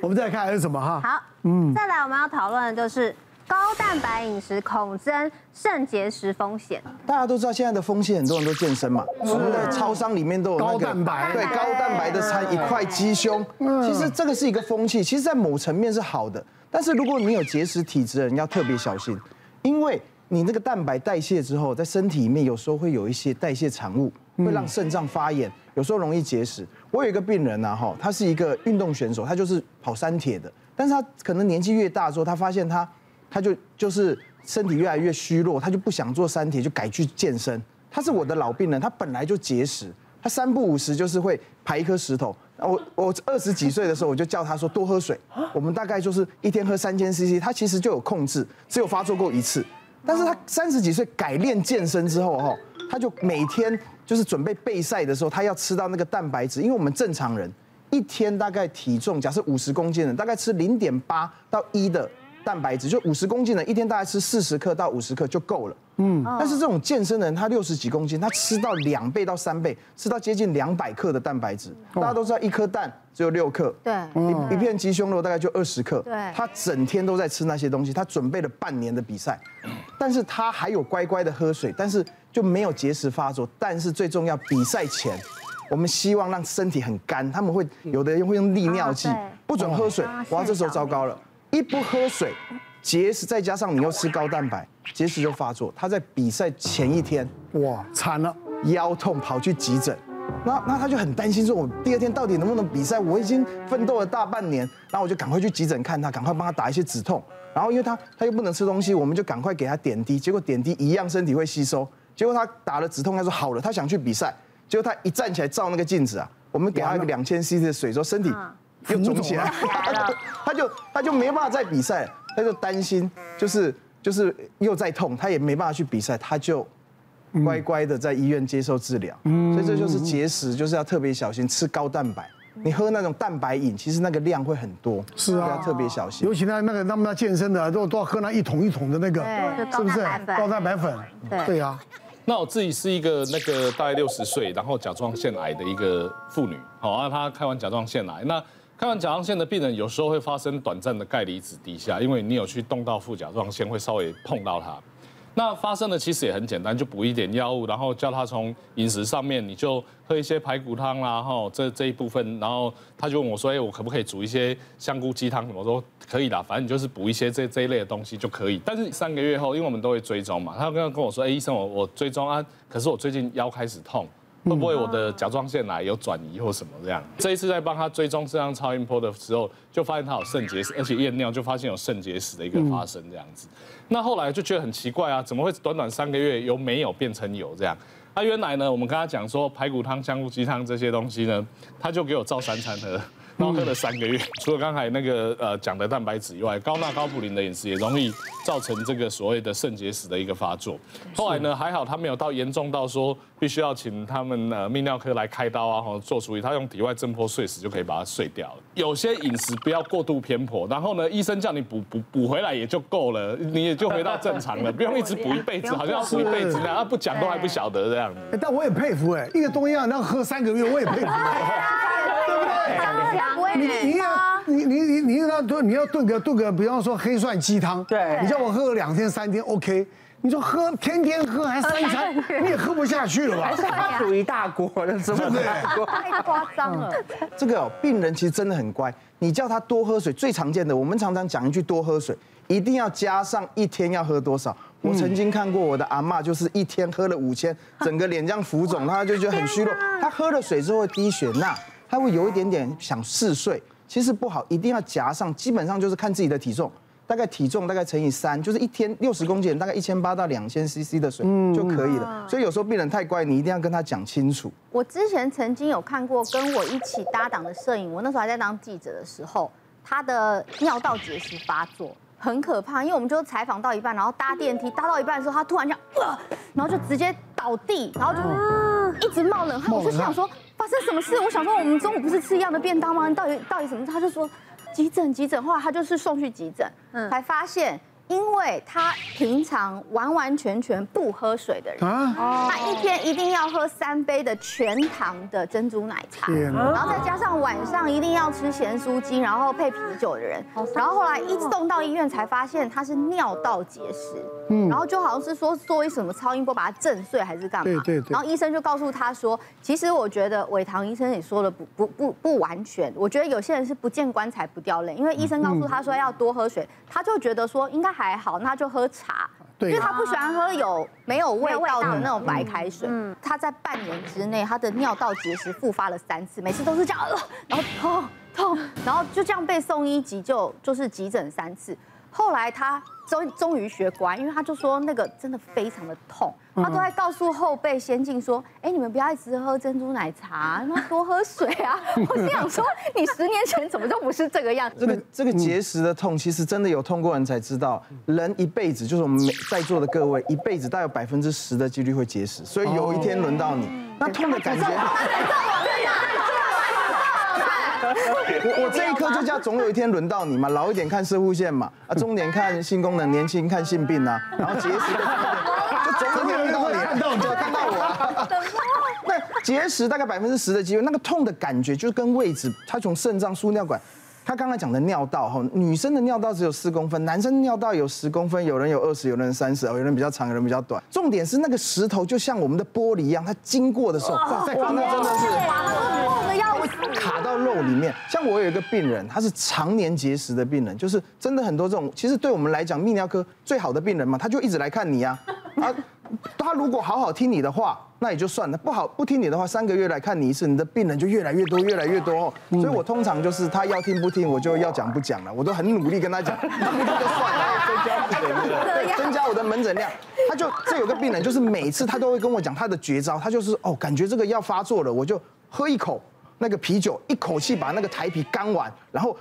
我们再来看还有什么哈？好，嗯，再来我们要讨论的就是高蛋白饮食恐增肾结石风险。大家都知道现在的风险，很多人都健身嘛，我们的超商里面都有那个高蛋白，对高蛋白的餐一块鸡胸。其实这个是一个风气，其实在某层面是好的，但是如果你有结石体质的人要特别小心，因为你那个蛋白代谢之后，在身体里面有时候会有一些代谢产物，会让肾脏发炎，有时候容易结石。我有一个病人呐，哈，他是一个运动选手，他就是跑三铁的，但是他可能年纪越大之后，他发现他，他就就是身体越来越虚弱，他就不想做三铁，就改去健身。他是我的老病人，他本来就结石，他三不五时就是会排一颗石头。我我二十几岁的时候，我就叫他说多喝水，我们大概就是一天喝三千 CC，他其实就有控制，只有发作过一次。但是他三十几岁改练健身之后，哈，他就每天就是准备备赛的时候，他要吃到那个蛋白质，因为我们正常人一天大概体重假设五十公斤的，大概吃零点八到一的蛋白质，就五十公斤的，一天大概吃四十克到五十克就够了。嗯，但是这种健身的人，他六十几公斤，他吃到两倍到三倍，吃到接近两百克的蛋白质。大家都知道，一颗蛋只有六克，对，一一片鸡胸肉大概就二十克。对，他整天都在吃那些东西，他准备了半年的比赛，但是他还有乖乖的喝水，但是就没有结石发作。但是最重要，比赛前，我们希望让身体很干，他们会有的人会用利尿剂，不准喝水。哇，这时候糟糕了，一不喝水。结石再加上你又吃高蛋白，结石就发作。他在比赛前一天，哇，惨了，腰痛跑去急诊，那那他就很担心，说我第二天到底能不能比赛？我已经奋斗了大半年，然后我就赶快去急诊看他，赶快帮他打一些止痛。然后因为他他又不能吃东西，我们就赶快给他点滴，结果点滴一样身体会吸收。结果他打了止痛，他说好了，他想去比赛。结果他一站起来照那个镜子啊，我们给他一个两千 cc 的水，说身体又肿起来，他就他就没办法再比赛。他就担心，就是就是又在痛，他也没办法去比赛，他就乖乖的在医院接受治疗。嗯，所以这就是节食，就是要特别小心吃高蛋白。你喝那种蛋白饮，其实那个量会很多，是啊，要特别小心。尤其那那个他们那健身的都都要喝那一桶一桶的那个，是不是？高蛋白粉，对啊。那我自己是一个那个大概六十岁，然后甲状腺癌的一个妇女。好啊，她开完甲状腺癌那。开完甲状腺的病人有时候会发生短暂的钙离子低下，因为你有去动到副甲状腺，会稍微碰到它。那发生的其实也很简单，就补一点药物，然后叫他从饮食上面，你就喝一些排骨汤啦，哈，这这一部分，然后他就问我说，哎，我可不可以煮一些香菇鸡汤？我说可以啦，反正你就是补一些这这一类的东西就可以。但是三个月后，因为我们都会追踪嘛，他刚刚跟我说，哎，医生，我我追踪啊，可是我最近腰开始痛。会不会我的甲状腺癌有转移或什么这样？这一次在帮他追踪这张超音波的时候，就发现他有肾结石，而且验尿就发现有肾结石的一个发生这样子。那后来就觉得很奇怪啊，怎么会短短三个月由没有变成有这样？那原来呢，我们跟他讲说排骨汤、香菇鸡汤这些东西呢，他就给我照三餐喝。然后喝了三个月，除了刚才那个呃讲的蛋白质以外，高钠高普林的饮食也容易造成这个所谓的肾结石的一个发作。后来呢，还好他没有到严重到说必须要请他们呃泌尿科来开刀啊，或者做处理，他用体外震波碎石就可以把它碎掉了。有些饮食不要过度偏颇，然后呢，医生叫你补补补回来也就够了，你也就回到正常了，不用一直补一辈子，好像要补一辈子那样，不讲都还不晓得这样子。但我也佩服哎，一个东西要能喝三个月，我也佩服。你你要你你你你要炖你要炖个炖个，比方说黑蒜鸡汤，对，你叫我喝个两天三天 OK，你说喝天天喝还三餐，你也喝不下去了吧？还是他煮一大锅的，是不是？太夸张了。这个哦，病人其实真的很乖，你叫他多喝水，最常见的，我们常常讲一句多喝水，一定要加上一天要喝多少。我曾经看过我的阿嬷，就是一天喝了五千，整个脸这样浮肿，他就觉得很虚弱。他喝了水之后会低血钠。他会有一点点想嗜睡，其实不好，一定要夹上。基本上就是看自己的体重，大概体重大概乘以三，就是一天六十公斤，大概一千八到两千 CC 的水就可以了。所以有时候病人太乖，你一定要跟他讲清楚。我之前曾经有看过跟我一起搭档的摄影，我那时候还在当记者的时候，他的尿道结石发作很可怕，因为我们就采访到一半，然后搭电梯搭到一半的时候，他突然这样，呃，然后就直接倒地，然后就一直冒冷汗，我就想说。发生什么事？我想说，我们中午不是吃一样的便当吗？到底到底什么？他就说急诊急诊，后来他就是送去急诊，嗯才发现因为他平常完完全全不喝水的人，他一天一定要喝三杯的全糖的珍珠奶茶，然后再加上晚上一定要吃咸酥鸡，然后配啤酒的人，然后后来一送到医院才发现他是尿道结石，然后就好像是说做一什么超音波把它震碎还是干嘛，对对对，然后医生就告诉他说，其实我觉得伟棠医生也说的不不不不完全，我觉得有些人是不见棺材不掉泪，因为医生告诉他说要多喝水，他就觉得说应该。还好，那就喝茶，因为他不喜欢喝有没有味道的那种白开水。他在半年之内，他的尿道结石复发了三次，每次都是这样，然后痛痛，然后就这样被送医急救，就是急诊三次。后来他终终于学乖，因为他就说那个真的非常的痛，他都在告诉后辈先进说，哎，你们不要一直喝珍珠奶茶，那多喝水啊。我心想说，你十年前怎么就不是这个样子。这 个这个结石的痛，其实真的有痛过人才知道，人一辈子就是我们在座的各位一辈子大概有百分之十的几率会结石，所以有一天轮到你，那痛的感觉。我我这一刻就叫总有一天轮到你嘛，老一点看射护线嘛，啊中年看性功能，年轻看性病啊，然后结石就总有一天轮到你，看到你就看到我啊。那结石大概百分之十的机会，那个痛的感觉就是跟位置，它从肾脏输尿管，他刚才讲的尿道哈，女生的尿道只有四公分，男生尿道有十公分，有人有二十，有人三十，有人比较长，有人比较短。重点是那个石头就像我们的玻璃一样，它经过的时候，哇，那真的是。里面，像我有一个病人，他是常年结石的病人，就是真的很多这种。其实对我们来讲，泌尿科最好的病人嘛，他就一直来看你啊。啊，他如果好好听你的话，那也就算了；不好不听你的话，三个月来看你一次，你的病人就越来越多，越来越多。所以我通常就是他要听不听，我就要讲不讲了。我都很努力跟他讲，他不听就算了，增加门诊量，增加我的门诊量。他就这有个病人，就是每次他都会跟我讲他的绝招，他就是哦，感觉这个要发作了，我就喝一口。那个啤酒一口气把那个台啤干完，然后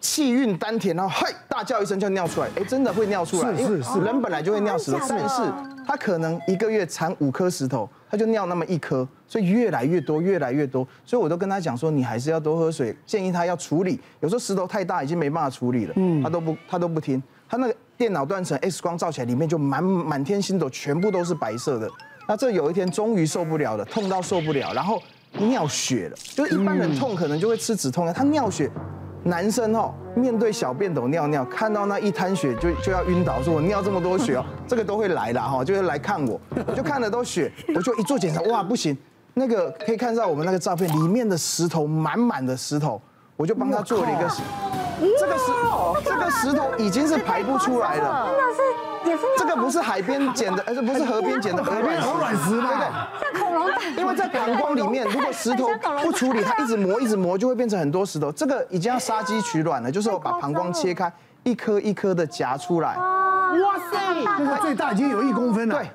气运丹田，然后嘿大叫一声就尿出来，哎，真的会尿出来，是是是，人本来就会尿石头，但是他可能一个月产五颗石头，他就尿那么一颗，所以越来越多，越来越多，所以我都跟他讲说，你还是要多喝水，建议他要处理，有时候石头太大已经没办法处理了，嗯，他都不他都不听，他那个电脑断层 X 光照起来里面就满满天星斗，全部都是白色的，那这有一天终于受不了了，痛到受不了，然后。尿血了，就是一般人痛可能就会吃止痛药，他尿血，男生哦，面对小便斗尿尿，看到那一滩血就就要晕倒，说我尿这么多血哦，这个都会来了哈，就会来看我，我就看了都血，我就一做检查，哇不行，那个可以看到我们那个照片里面的石头满满的石头，我就帮他做了一个，这个石这个石头已经是排不出来了，真的是。这个不是海边捡的，而是不是河边捡的鹅卵石，对不对？像恐龙蛋。因为在膀胱里面，如果石头不处理，它一直磨一直磨，就会变成很多石头。这个已经要杀鸡取卵了，就是我把膀胱切开，一颗一颗的夹出来。哇塞，那个最大已经有一公分了。对，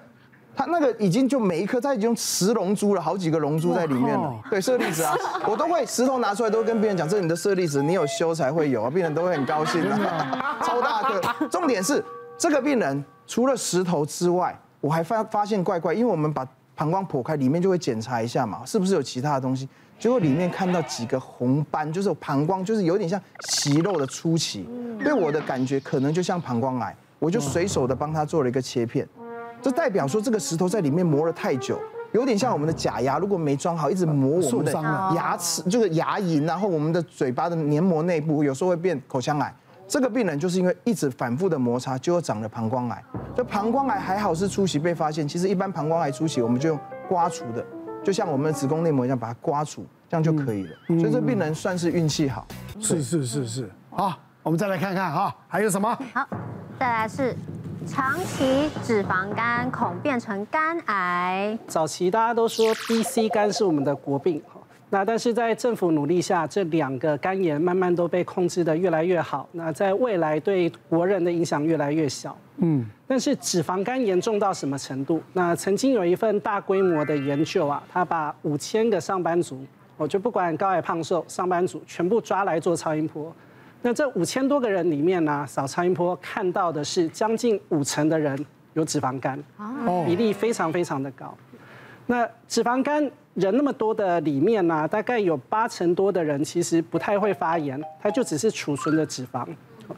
它那个已经就每一颗，它已经用十龙珠了，好几个龙珠在里面了。对，舍利子啊，我都会石头拿出来，都会跟病人讲，这是你的舍利子，你有修才会有啊，病人都会很高兴的。超大颗，重点是。这个病人除了石头之外，我还发发现怪怪，因为我们把膀胱剖开，里面就会检查一下嘛，是不是有其他的东西？结果里面看到几个红斑，就是膀胱就是有点像息肉的初期，对我的感觉可能就像膀胱癌，我就随手的帮他做了一个切片，这代表说这个石头在里面磨了太久，有点像我们的假牙，如果没装好，一直磨我们的牙齿，就是牙龈，然后我们的嘴巴的黏膜内部有时候会变口腔癌。这个病人就是因为一直反复的摩擦，就长了膀胱癌。就膀胱癌还好是初期被发现，其实一般膀胱癌初期我们就用刮除的，就像我们的子宫内膜一样把它刮除，这样就可以了。所以这病人算是运气好。是是是是。好，我们再来看看哈，还有什么？好，再来是长期脂肪肝恐变成肝癌。早期大家都说 B、C 肝是我们的国病。那但是在政府努力下，这两个肝炎慢慢都被控制的越来越好。那在未来对国人的影响越来越小。嗯，但是脂肪肝严重到什么程度？那曾经有一份大规模的研究啊，他把五千个上班族，我就不管高矮胖瘦，上班族全部抓来做超音波。那这五千多个人里面呢，扫超音波看到的是将近五成的人有脂肪肝，比例非常非常的高。那脂肪肝。人那么多的里面呢、啊，大概有八成多的人其实不太会发炎，它就只是储存的脂肪。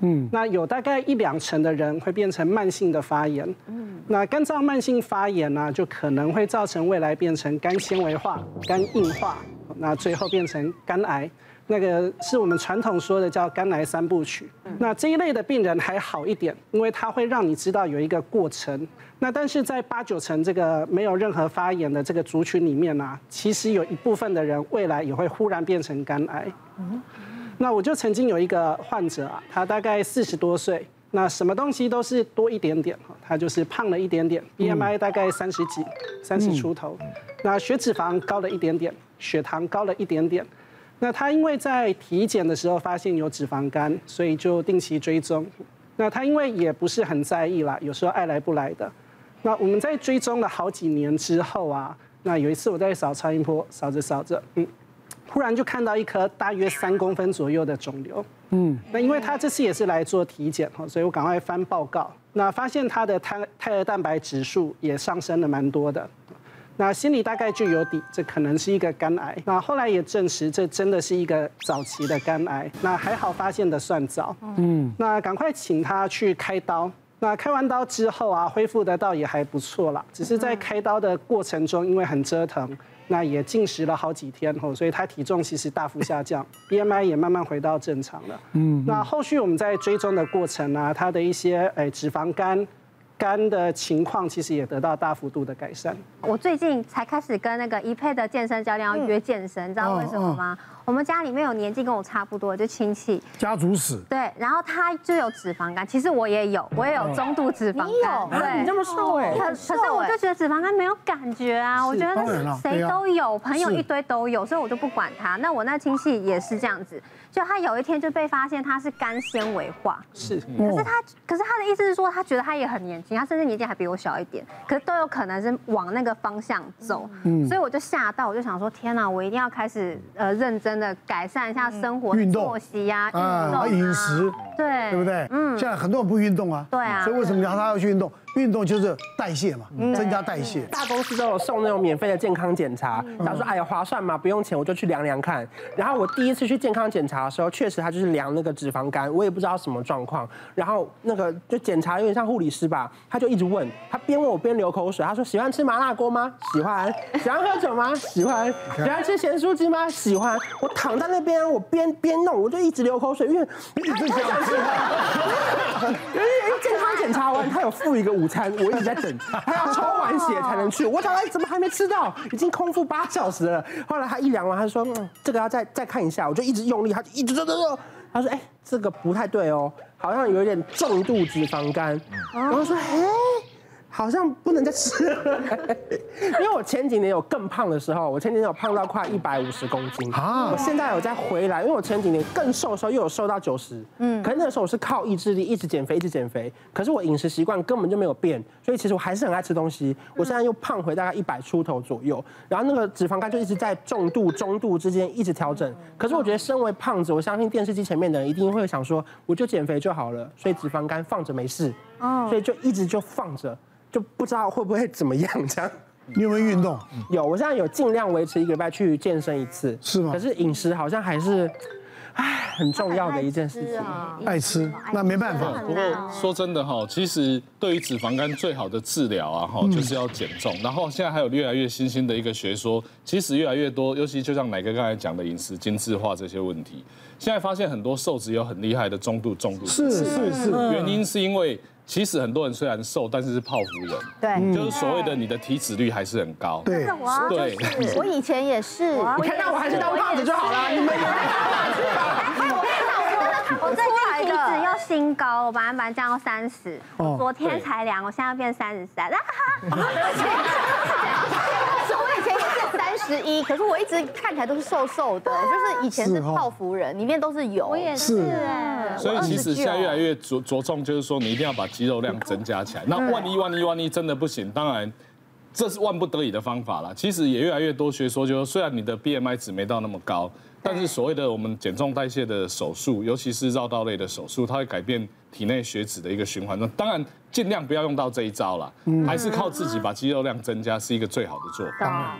嗯，那有大概一两成的人会变成慢性的发炎。嗯，那肝脏慢性发炎呢，就可能会造成未来变成肝纤维化、肝硬化，那最后变成肝癌。那个是我们传统说的叫肝癌三部曲。那这一类的病人还好一点，因为它会让你知道有一个过程。那但是在八九成这个没有任何发炎的这个族群里面呢，其实有一部分的人未来也会忽然变成肝癌。那我就曾经有一个患者啊，他大概四十多岁，那什么东西都是多一点点，他就是胖了一点点，BMI 大概三十几，三十出头，那血脂肪高了一点点，血糖高了一点点。那他因为在体检的时候发现有脂肪肝，所以就定期追踪。那他因为也不是很在意啦，有时候爱来不来的。那我们在追踪了好几年之后啊，那有一次我在扫超音波，扫着扫着，嗯，忽然就看到一颗大约三公分左右的肿瘤。嗯，那因为他这次也是来做体检哈，所以我赶快翻报告，那发现他的胎胎儿蛋白指数也上升了蛮多的。那心里大概就有底，这可能是一个肝癌。那后来也证实，这真的是一个早期的肝癌。那还好发现的算早。嗯。那赶快请他去开刀。那开完刀之后啊，恢复的倒也还不错啦。只是在开刀的过程中，因为很折腾，那也进食了好几天吼，所以他体重其实大幅下降，BMI 也慢慢回到正常了。嗯。那后续我们在追踪的过程啊，他的一些诶脂肪肝。肝的情况其实也得到大幅度的改善。我最近才开始跟那个一配的健身教练要约健身，你知道为什么吗？我们家里面有年纪跟我差不多，就亲戚。家族史。对，然后他就有脂肪肝，其实我也有，我也有中度脂肪肝。对，你这么瘦哎。可是我就觉得脂肪肝没有感觉啊，我觉得谁都有，朋友一堆都有，所以我就不管他。那我那亲戚也是这样子。就他有一天就被发现他是肝纤维化，是，可是他，可是他的意思是说，他觉得他也很年轻，他甚至年纪还比我小一点，可是都有可能是往那个方向走，嗯，所以我就吓到，我就想说，天哪，我一定要开始呃认真的改善一下生活作息呀，运动，饮食，对，对不对？嗯，现在很多人不运动啊，对啊，所以为什么要他要去运动？运动就是代谢嘛，增加代谢。大公司都有送那种免费的健康检查，他说：“哎呀，划算嘛，不用钱，我就去量量看。”然后我第一次去健康检查的时候，确实他就是量那个脂肪肝，我也不知道什么状况。然后那个就检查有点像护理师吧，他就一直问，他边问我边流口水。他说：“喜欢吃麻辣锅吗？喜欢。喜欢喝酒吗？喜欢。喜欢吃咸酥鸡吗？喜欢。”我躺在那边，我边边弄，我就一直流口水，因为一直想吃。因为健康检查完，他有附一个午餐，我一直在等，他要抽完血才能去。我想，哎，怎么还没吃到？已经空腹八小时了。后来他一量完，他说，嗯，这个要再再看一下。我就一直用力，他就一直说，他说，哎，这个不太对哦，好像有点重度脂肪肝。然后说，哎。好像不能再吃了，因为我前几年有更胖的时候，我前几年有胖到快一百五十公斤。啊，我现在有再回来，因为我前几年更瘦的时候又有瘦到九十，嗯，可是那个时候我是靠意志力一直减肥，一直减肥，可是我饮食习惯根本就没有变，所以其实我还是很爱吃东西，我现在又胖回大概一百出头左右，然后那个脂肪肝就一直在重度、中度之间一直调整，可是我觉得身为胖子，我相信电视机前面的人一定会想说，我就减肥就好了，所以脂肪肝放着没事，哦，所以就一直就放着。就不知道会不会怎么样这样。你有没有运动？有，我现在有尽量维持一个礼拜去健身一次。是吗？可是饮食好像还是，唉，很重要的一件事情。爱吃，那没办法。不过说真的哈，其实对于脂肪肝最好的治疗啊哈，就是要减重。然后现在还有越来越新兴的一个学说，其实越来越多，尤其就像奶哥刚才讲的饮食精致化这些问题，现在发现很多瘦子有很厉害的中度、重度。是是是，原因是因为。其实很多人虽然瘦，但是是泡芙人，对，就是所谓的你的体脂率还是很高。对，对，我以前也是，你看到我还是。当胖子就好了。你们有没有？我跟你讲，我真的，我最近体脂又新高，我本来本来降到三十，昨天才量，我现在变三十三。我以前是三十一，可是我一直看起来都是瘦瘦的，就是以前是泡芙人，里面都是油。我也是哎。所以其实现在越来越着着重，就是说你一定要把肌肉量增加起来。那万一万一万一真的不行，当然这是万不得已的方法啦。其实也越来越多学说，就是虽然你的 BMI 值没到那么高，但是所谓的我们减重代谢的手术，尤其是绕道类的手术，它会改变体内血脂的一个循环。那当然尽量不要用到这一招了，还是靠自己把肌肉量增加是一个最好的做法。